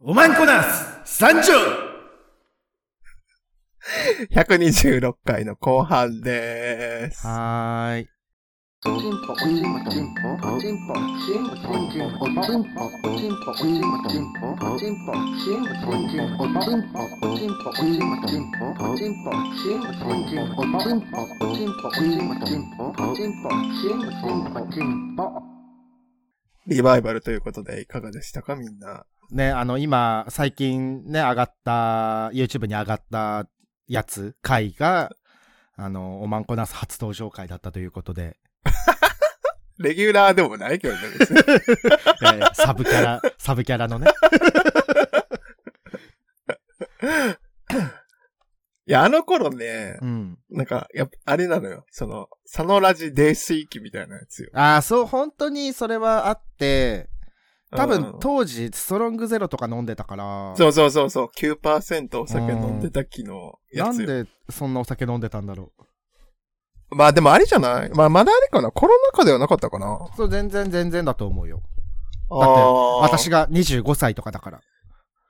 おまんこなす参上126回の後半でーす。はーい。リバイバルということでいかがでしたかみんな。ね、あの、今、最近ね、上がった、YouTube に上がったやつ、回が、あの、おまんこなす初登場回だったということで、レギュラーでもないけどね、別に。えーサブキャラ、サブキャラのね。いや、あの頃ねう、ん。なんか、やっぱ、あれなのよ。その、佐野ラジ泥酔期みたいなやつよ。ああ、そう、本当にそれはあって、多分うん当時、ストロングゼロとか飲んでたから、そうそうそうそう、9%お酒飲んでた期のやつよ。なんでそんなお酒飲んでたんだろまあでもあれじゃない？まあまだあれかな？コロナ禍ではなかったかな？う。そう、全然全然だと思うよ。あだって、ー私が25歳とかだから。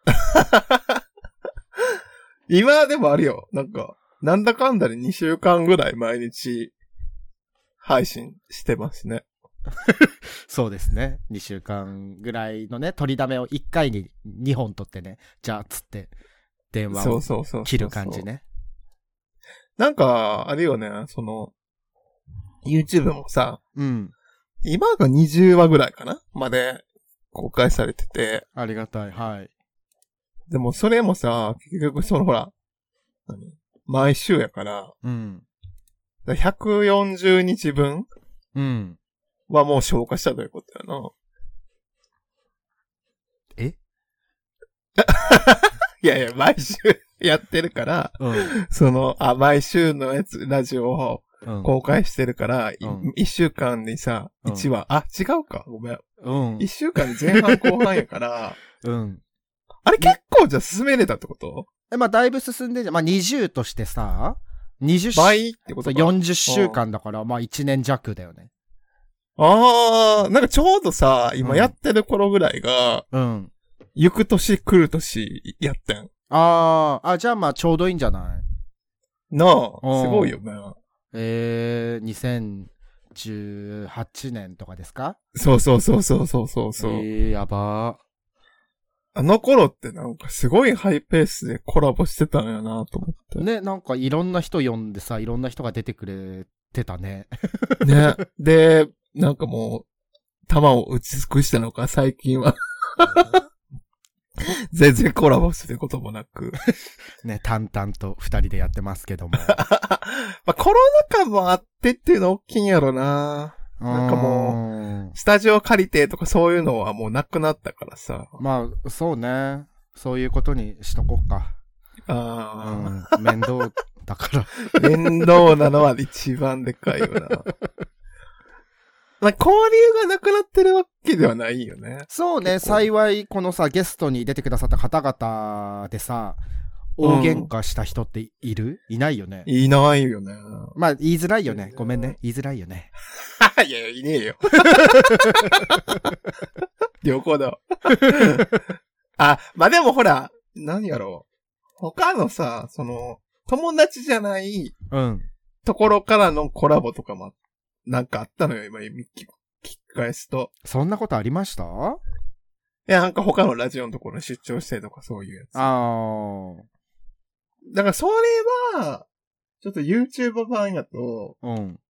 今でもあるよ。なんか、なんだかんだで2週間ぐらい毎日配信してますね。そうですね。2週間ぐらいのね、取りだめを1回に2本取ってね、じゃあ、つって、電話を。切る感じ。ね。なんか、あれよね、その、YouTube もさ、うん。今が20話ぐらいかなまで公開されてて、ありがたい。はい。でもそれもさ、結局そのほら、何？毎週やから、うん。だから140日分うん。はもう消化したということやな。え？いやいや、毎週やってるから、うん。その、あ、毎週のやつ、ラジオをうん。公開してるから、いうん一週間にさ、うん一話、あ、違うか、ごめん。うん。一週間に前半後半やから、うん。あれ結構じゃあ進めれたってこと？え、まあ、だいぶ進んでんじゃん。まあ、20としてさ、20週、倍ってことか。40週間だから、まあ、1年弱だよね。あー、なんかちょうどさ、今うんやってる頃ぐらいが、うん。行く年来る年やってん。ああ、あ、じゃあまあ、ちょうどいいんじゃない？なあ、うんすごいよね。えー、2018年とかですか？そうそうそうそうそうそうそう。えー、やばあの頃ってなんかすごいハイペースでコラボしてたんやなと思って。ー。ね、なんかいろんな人呼んでさ、いろんな人が出てくれてたね。ね。で、なんかもう、弾を打ち尽くしたのか、最近は。全然コラボすることもなく。ね、淡々と二人でやってますけども。まあ、コロナ禍もあってっていうの大きいんやろな。なんかもうスタジオ借りてとかそういうのはもうなくなったからさ。まあ、そうね。そういうことにしとこうか。うあん。面倒だから。あ、面倒なのは一番でかいよな。まあ、交流がなくなってるわけではないよね。そうね、幸い、このさ、ゲストに出てくださった方々でさ、大喧嘩した人っている、いないよね。いないよね。まあ、言いづらいよね。ごめんね。言いづらいよね。いやいや、いねえよ。旅行だわ。あ、まあ、でもほら、何やろう。他のさ、その、友達じゃないうん。ところからのコラボとかも、なんかあったのよ、今、聞き聞き返すと。そんなことありました？いや、なんか他のラジオのところに出張してとかそういうやつ。あだからそれは、ちょっと YouTuber 版やと、あ。うん。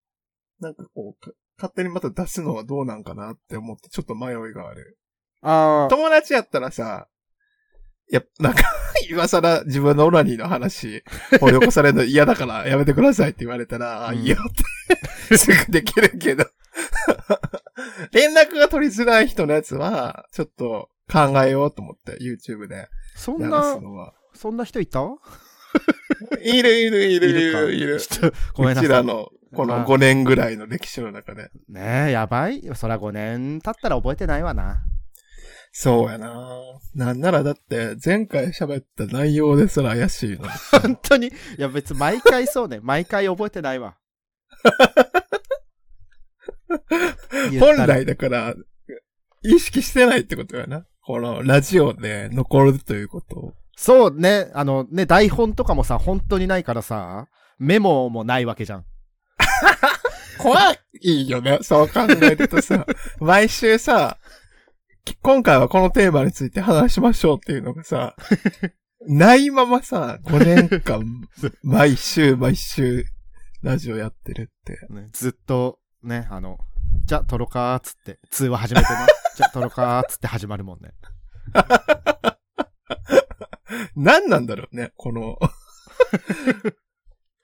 なんかこう、か勝手にまた出すのはどうなんかなって思って、ちょっと迷いがある。ああ。友達やったらさ、いや、なんか、今更自分のオナニーの話、掘り起こされるの嫌だからやめてくださいって言われたら、あうんいいよって、すぐできるけど。連絡が取りづらい人のやつは、ちょっと考えようと思って、YouTube でやそんな。そんな人いた？いるいるいるいるか？いる。ちょっと、ごめんなさい。うちらの、このまあ5年ぐらいの歴史の中で。ねえ、やばい。そら5年経ったら覚えてないわな。そうやななんならだって、前回喋った内容ですら怪しいの。本当に？いや、別に毎回そうね。毎回覚えてないわ。本来だから、意識してないってことやな。このラジオで残るということを。そうね、あのね、台本とかもさ、本当にないからさ、メモもないわけじゃん。怖いよね。そう考えるとさ、毎週さ、今回はこのテーマについて話しましょうっていうのがさ、ないままさ、5年間、毎週毎週、ラジオやってるって。ね、ずっと、ね、あの、じゃあ撮ろうかーっつって、通話始めてね。じゃあ撮ろうかーっつって始まるもんね。何なんだろうね、この。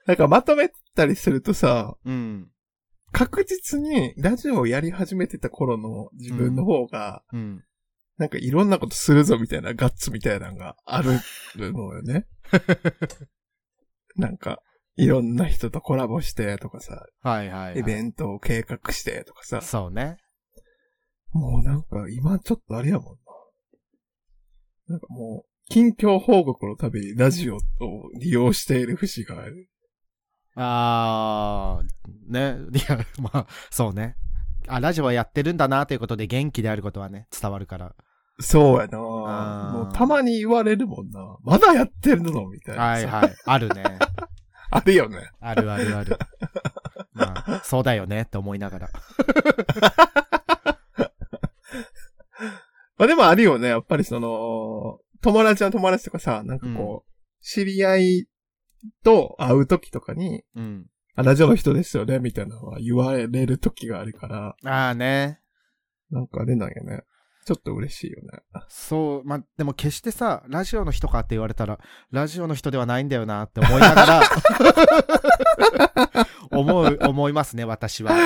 なんかまとめたりするとさ、うん。確実にラジオをやり始めてた頃の自分の方が、うん。なんかいろんなことするぞみたいなガッツみたいなのがあるのよね。なんか、いろんな人とコラボしてとかさ、はいはい、はい。イベントを計画してとかさ、そうね。もうなんか今ちょっとあれやもんな。なんかもう、近況報告のためにラジオを利用している節がある。あー、ね。いや、まあ、そうね。あ、ラジオはやってるんだなということで元気であることはね、伝わるから。そうやなもうたまに言われるもんな。まだやってるのみたいな。はいはい。あるね。あるよね。あるあるある。まあ、そうだよねって思いながら。まあでもあるよね。やっぱりその、友達の友達とかさ、なんかこう、知り合いと会う時とかに、うん。あ、ラジオの人ですよね、みたいなのは言われる時があるから、ああね。なんかあれなんやね。ちょっと嬉しいよね。そう、まあ、でも決してさ、ラジオの人かって言われたら、ラジオの人ではないんだよなって思いながら、思う、思いますね、私は。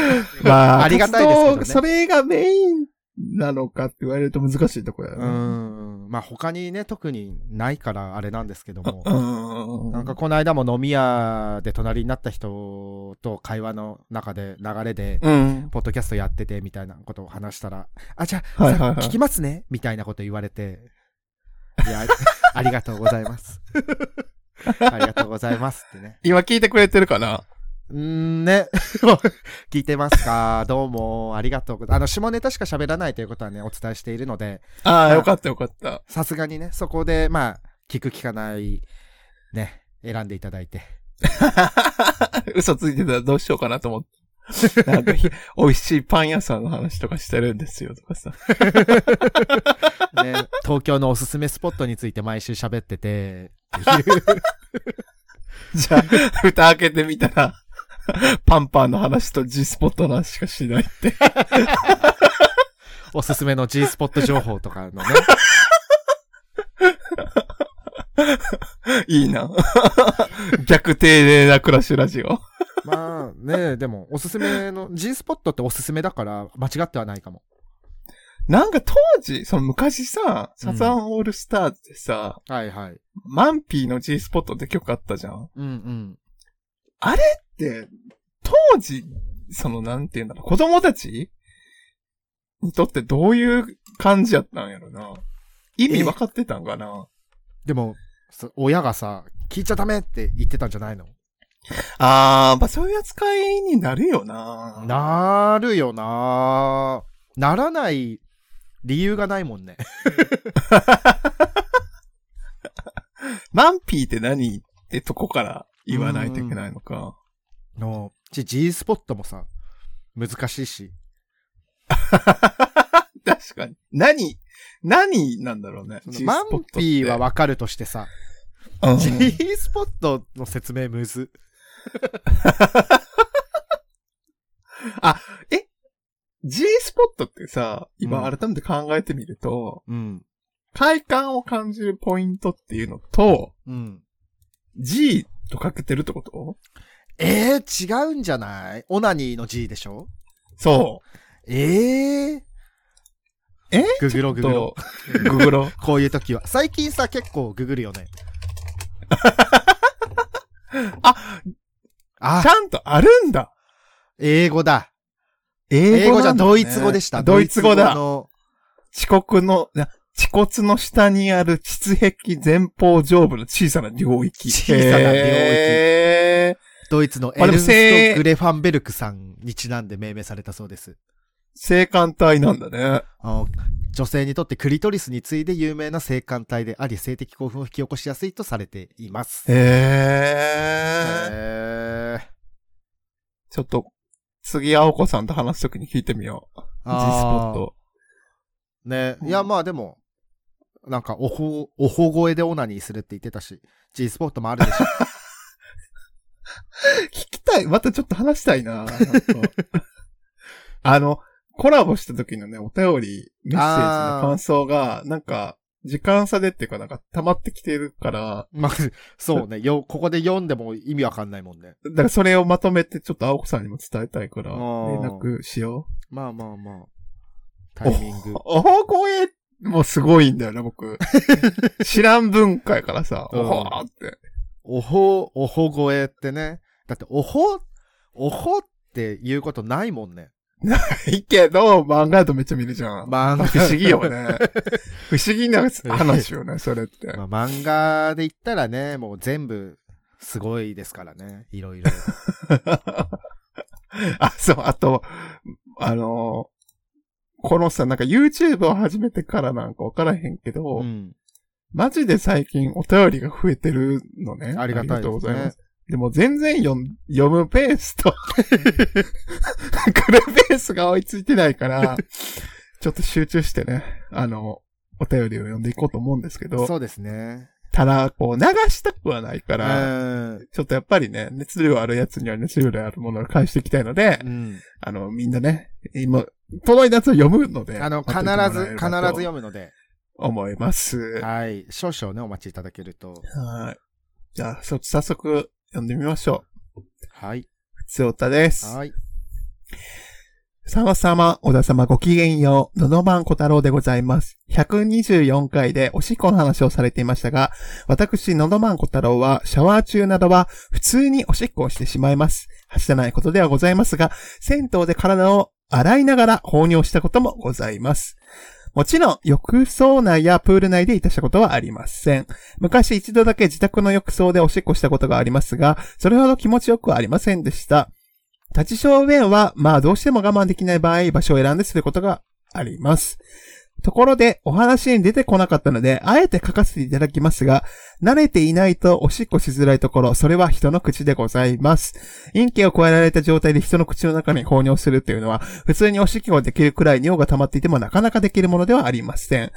まあ、ありがたいですけどねそれがメインなのかって言われると難しいところやうね。ん。まあ、他にね、特にないからあれなんですけども。うん。なんかこの間も飲み屋で隣になった人と会話の中で流れで、うん。ポッドキャストやっててみたいなことを話したら、あ、じゃあ、はいはいはいさ聞きますねみたいなこと言われて、いや、ありがとうございます。ありがとうございますってね。今聞いてくれてるかな？んね。聞いてますか？どうも、ありがとうございます。あの、下ネタしか喋らないということはね、お伝えしているので、ああ、よかったよかった。さすがにね、そこで、まあ、聞く聞かない、ね、選んでいただいて。嘘ついてたらどうしようかなと思って。なんかひ、美味しいパン屋さんの話とかしてるんですよとかさ。ね、東京のおすすめスポットについて毎週喋ってて、っていうじゃあ、蓋開けてみたら、パンパンの話と G スポットの話しかしないって。おすすめの G スポット情報とかのね、いいな。逆丁寧なクラッシュラジオ。まあね、でも、おすすめの、G スポットっておすすめだから、間違ってはないかも。なんか当時、その昔さ、サザンオールスターズでさ、はいはい。マンピーの G スポットって曲あったじゃん。うんうん。で、当時、そのなんていうんだろう、子供たちにとってどういう感じやったんやろな。意味分かってたんかな。でも、そ親がさ、聞いちゃダメって言ってたんじゃないの？あー、まあそういう扱いになるよな。なるよなならない理由がないもんね。マンピーって何？ってとこから言わないといけないのか。の、G, G スポットもさ、難しいし。確かに。何何なんだろうね。マンピーはわかるとしてさ、うん G スポットの説明むず。G スポットってさ、今うん改めて考えてみると、うん。快感を感じるポイントっていうのと、うん。G とかけてるってこと？えー、違うんじゃない？オナニーの G でしょ？そえー、え？ググロう。ググロと。、ググロ。こういう時は。最近さ、結構ググるよね。あ、あち、ゃんとあるんだ。英語だ。英英語じゃドイツ語でした。ドイツ語だ。の遅刻の、な恥骨の下にある膣壁前方上部の小さな領域。小さな領域へードイツのエルンスト・グレファンベルクさんにちなんで命名されたそうです。性感帯なんだね。女性にとってクリトリスに次いで有名な性感帯であり、性的興奮を引き起こしやすいとされています。へえ。へーちょっと、次、青子さんと話すときに聞いてみよう。G スポット。ね、うんいや、まあでも、なんか、おほ、おほ声でオナニーするって言ってたし、G スポットもあるでしょ。聞きたい。またちょっと話したいな。なんか あの、コラボした時のね、お便り、メッセージの感想が、なんか、時間差でっていうか、なんか、溜まってきてるから、まあ、そうね、よ、ここで読んでも意味わかんないもんね。だからそれをまとめて、ちょっと青子さんにも伝えたいから、連絡しよまあまあまあ。タイミング。う。おほ声もすごいんだよな、僕。知らん文化やからさ、うんおほーって。おほ、おほ声ってね。だって、おほ、おほって言うことないもんね。いいけど、漫画だとめっちゃ見るじゃん。漫画不思議よね。不思議な話よね、それって。まあ、漫画で言ったらね、もう全部、すごいですからね。いろいろ。あ、そう、あと、あのこのさ、なんか YouTube を始めてからなんかわからへんけど、うん。マジで最近お便りが増えてるのね。ありがたいですねありがとうございます。でも全然読ん読むペースと、来るペースが追いついてないから、ちょっと集中してね、あの、お便りを読んでいこうと思うんですけど、そうですね。ただ、こう、流したくはないかうら、ん。ちょっとやっぱりね、熱量あるやつには熱量あるものを返していきたいので、うん。あの、みんなね、今、届いたやつを読むので。あの、必ず、必ず読むので、思います。ははい。少々ね、お待ちいただけると。い。じゃあ、そ早速、読んでみましょう。はい。ふつおたです。はい。さまさま、小田様ごきげんよう、のどばんこ太郎でございます。124回でおしっこの話をされていましたが、私、のどばんこ太郎は、シャワー中などは、普通におしっこをしてしまいます。はしたないことではございますが、銭湯で体を洗いながら放尿したこともございます。もちろん、浴槽内やプール内でいたしたことはありません。昔一度だけ自宅の浴槽でおしっこしたことがありますが、それほど気持ちよくはありませんでした。立ち小便は、まあどうしても我慢できない場合、場所を選んですることがあります。ところで、お話に出てこなかったので、あえて書かせていただきますが、慣れていないとおしっこしづらいところ、それは人の口でございます。陰茎を加えられた状態で人の口の中に放尿するというのは、普通におしっこができるくらい尿が溜まっていてもなかなかできるものではありません。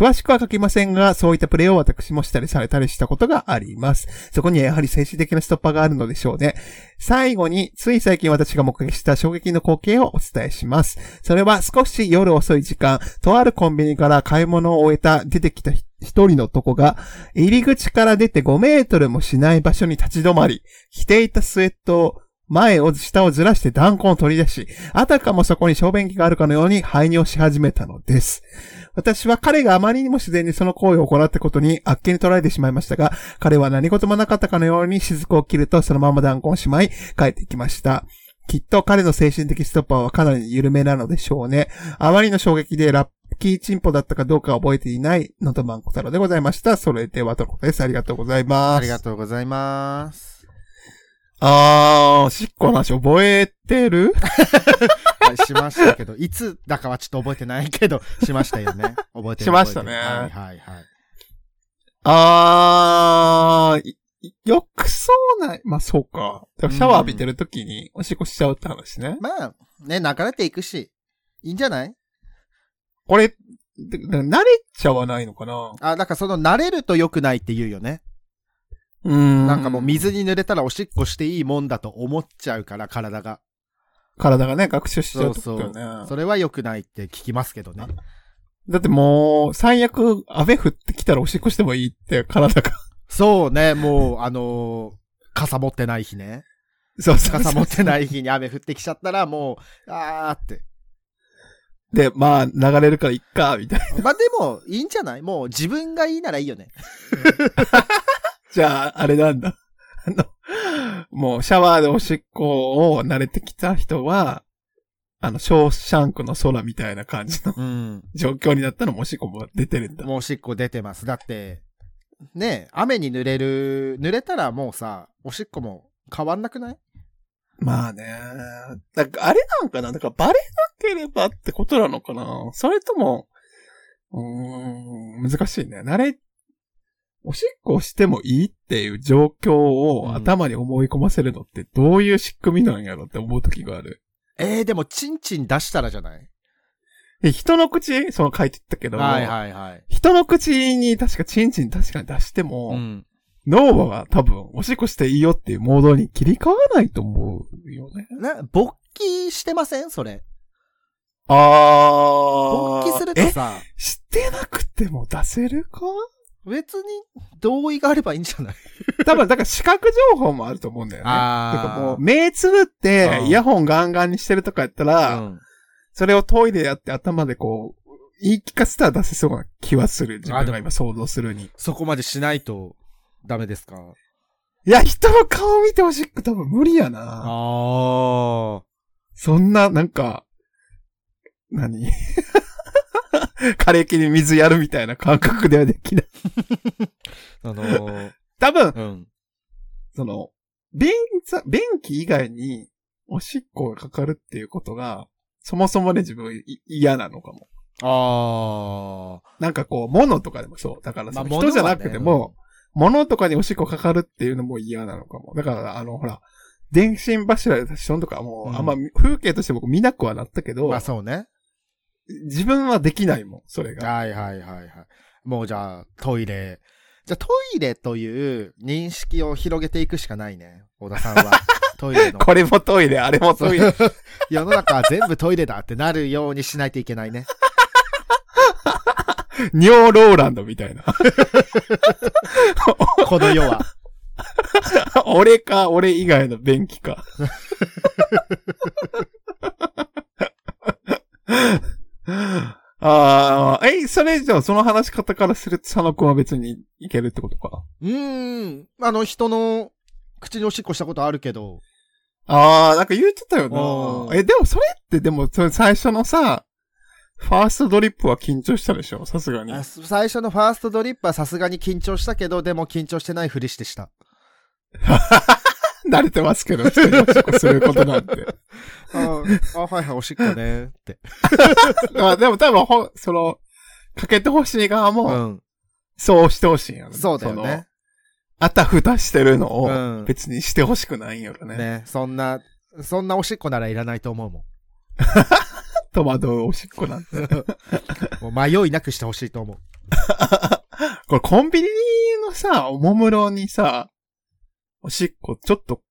詳しくは書きませんが、そういったプレイを私もしたりされたりしたことがあります。そこにはやはり精神的なストッパーがあるのでしょうね。最後に、つい最近私が目撃した衝撃の光景をお伝えします。それは少し夜遅い時間、とあるコンビニから買い物を終えた出てきた一人の男が、入り口から出て5メートルもしない場所に立ち止まり、着ていたスウェットを前を下をずらして弾痕を取り出し、あたかもそこに小便器があるかのように排尿し始めたのです。私は彼があまりにも自然にその行為を行ったことにあっけに捉えてしまいましたが、彼は何事もなかったかのように雫を切るとそのまま弾痕をしまい帰ってきました。きっと彼の精神的ストッパーはかなり緩めなのでしょうね。あまりの衝撃でラッキーチンポだったかどうか覚えていないのとマンコ太郎でございました。それではとのことです。ありがとうございます。ありがとうございます。あー、しっこの話覚えてる？はい、しましたけど、いつだかはちょっと覚えてないけど、しましたよね。覚えてる。しましたねはいはいはい。あー、い浴槽内、まあそうか。シャワー浴びてる時におしっこしちゃうって話ね。まあ、ね、流れていくし、いいんじゃない？これ、で慣れちゃわないのかな？あ、だからその慣れると良くないって言うよね。うんなんかもう水に濡れたらおしっこしていいもんだと思っちゃうから、体が。体がね、学習しちゃそううってこそうとよね。。それは良くないって聞きますけどね。だってもう、最悪、雨降ってきたらおしっこしてもいいって体が。そうね、もう、あのー傘持ってない日ね。そうそうそう傘持ってない日に雨降ってきちゃったらもう、あーって。で、まあ、流れるからいっか、みたいな。まあでも、いいんじゃない？もう自分がいいならいいよね。じゃあ、あれなんだ。あの、もうシャワーでおしっこを慣れてきた人は、あの、ショーシャンクの空みたいな感じのうん。状況になったらもうおしっこも出てるんだ。もうおしっこ出てます。だって、ね雨に濡れる、濡れたらもうさ、おしっこも変わんなくない？まあね。だからあれなんかな？だからバレなければってことなのかな？それとも、うーん、難しいね。慣れ、おしっこをしてもいいっていう状況うんを頭に思い込ませるのってどういう仕組みなんやろって思う時がある。えー、でも、チンチン出したらじゃない？で人の口、その書いてったけど、はいはいはい。人の口に確かチンチン確かに出しても、うん。脳は多分おしっこしていいよっていうモードに切り替わらないと思うよね。な、勃起してません？それ。あ勃起するとえ、さ、してなくても出せるか？別に同意があればいいんじゃない？多分、だから視覚情報もあると思うんだよね。あーてかもう、目つぶってう、んイヤホンガンガンにしてるとかやったら、うん。それをトイレやって頭でこう、言い聞かせたら出せそうな気はする。自分が今想像するに。そこまでしないとダメですか？いや、人の顔見てほしく多分無理やな。あそんな、なんか、何？枯れ木に水やるみたいな感覚ではできない。あ。あのー、多分、うん。その、便座、便器以外におしっこがかかるっていうことが、そもそもね、自分い嫌なのかも。あなんかこう、物とかでもそう。だからそのまあ人じゃなくても、物とかにおしっこかかるっていうのも嫌なのかも。だから、あの、ほら、電信柱で立ちとかもう、うんあんま風景として僕見なくはなったけあ。ど、まあそうね。自分はできないもん、それが。はいはいはいはい。もうじゃあ、トイレ。じゃあトイレという認識を広げていくしかないね。小田さんは。トイレの。これもトイレ、あれもトイレ。世の中は全部トイレだってなるようにしないといけないね。ニョーローランドみたいな。この世は。俺か、俺以外の便器か。ああ、え、それじゃあその話し方からすると佐野くんは別にいけるってことか？うーん。あの人の口におしっこしたことあるけど。ああ、なんか言ってたようんな。え、でもそれってでも、それ最初のさ、ファーストドリップは緊張したでしょ？さすがに。あ最初のファーストドリップはさすがに緊張したけど、でも緊張してないふりしてした。慣れてますけど、人におしっこすることなんて。ああ、はいはい、おしっこねって。あでも多分ほん、その、かけてほしい側うも、ん。そうしてほしいんやろねそうだよのね。あたふたしてるのうをん別にしてほしくないんやろね。ね、そんな、そんなおしっこならいらないと思うも 戸惑うおしっこなんて。ん。もう迷いなくしてほしいと思う。これコンビニのさ、おもむろにさ、おしっこちょっと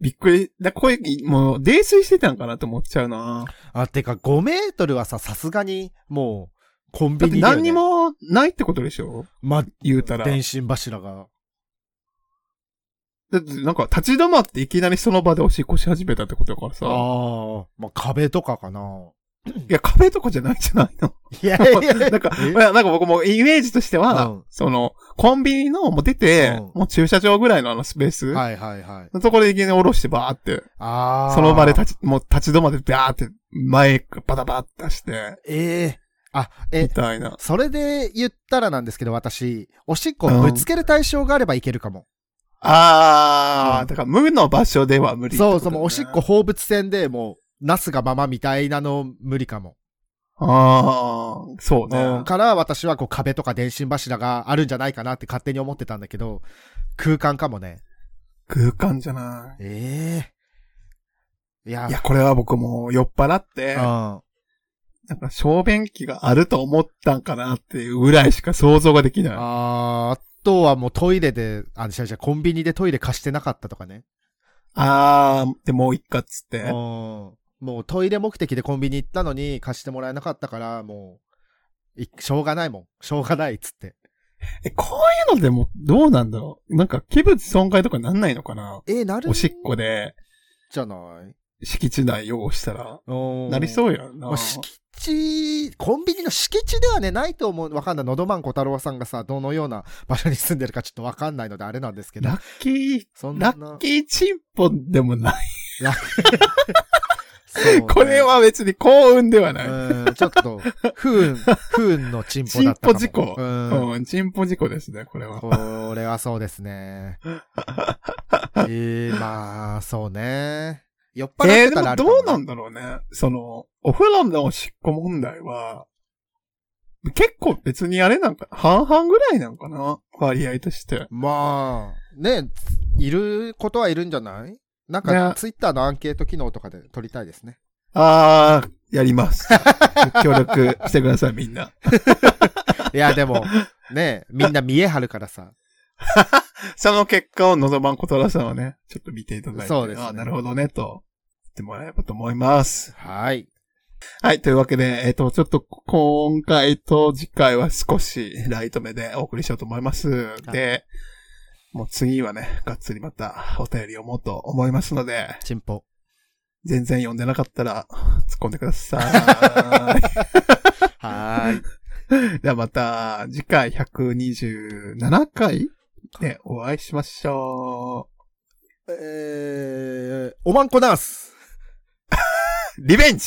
びっくり、だこれもう泥酔してたんかなと思っちゃうな。あ、てか5メートルはさ、さすがに、もう、コンビニ。何にもないってことでしょ？ま、言うたら。電信柱が。だってなんか立ち止まっていきなりその場でおしっこし始めたってことだからさ。ああ、まあ、壁とかかな。いや、壁とかじゃないんじゃないのいやいやいやなんか、なんか僕もイメージとしては、うんその、コンビニのもう出て、うんもう駐車場ぐらいのあのスペース、はいはいはい。のところでいきなり下ろしてバーって、ああ。その場で立ち、もう立ち止まってバーって前バタバタ出して、ええあ、えみ、たいな。それで言ったらなんですけど、私、おしっこをぶつける対象があればいけるかも。あー、うんだから無の場所では無理ねそうそうおしっこ放物線でもう、なすがままみたいなの無理かも。あー、そうね。うんから私はこう壁とか電信柱があるんじゃないかなって勝手に思ってたんだけど、空間かもね。空間じゃない。ええいや、いや、これは僕もう酔っ払って、うん。なんか小便器があると思ったんかなっていうぐらいしか想像ができない。あーあとはもうトイレで、あ、違う違う、コンビニでトイレ貸してなかったとかね。あー、でもう一かっつって。うん。もうトイレ目的でコンビニ行ったのに貸してもらえなかったから、もう、いしょうがないもん。しょうがないっつって。え、こういうのでもどうなんだろうなんか器物損壊とかなんないのかなえなるおしっこでじゃない敷地内汚したら。うんなりそうやんな。まあ、敷地、コンビニの敷地ではね、ないと思う。わかんない。のどまんこ太郎さんがさ、どのような場所に住んでるかちょっとわかんないのであれなんですけどラ。ッキー、そんな。ラッキーチンポでもない。ねこれは別に幸運ではない。うん、ちょっと、不運、不運のチンポチンだったかも。ポ事故。うん。うん、チンポ事故ですね、これは。これはそうですね。ええまあ、そうね。酔っ払えー、でってたらもあるかもどうなんだろうね。その、お風呂のおしっこ問題は、結構別にあれなんか、半々ぐらいなんかな割合として。まあ、ね、いることはいるんじゃない？なんか、ねツイッターのアンケート機能とかで取りたいですね。あー、やります。協力してください、みんな。いや、でも、ね、みんな見え張るからさ。その結果を望まんことらさんはね、ちょっと見ていただいて。そうですねあーなるほどね、と。言ってもらえればと思います。はい。はい、というわけで、えっ、と、ちょっと今回と次回は少しライト目でお送りしようと思います。で、もう次はね、がっつりまたお便り読もうと思いますので、チンポ。全然読んでなかったら突っ込んでください。はーい。ではまた次回127回でお会いしましょえー、おまんこナースう。リベンジ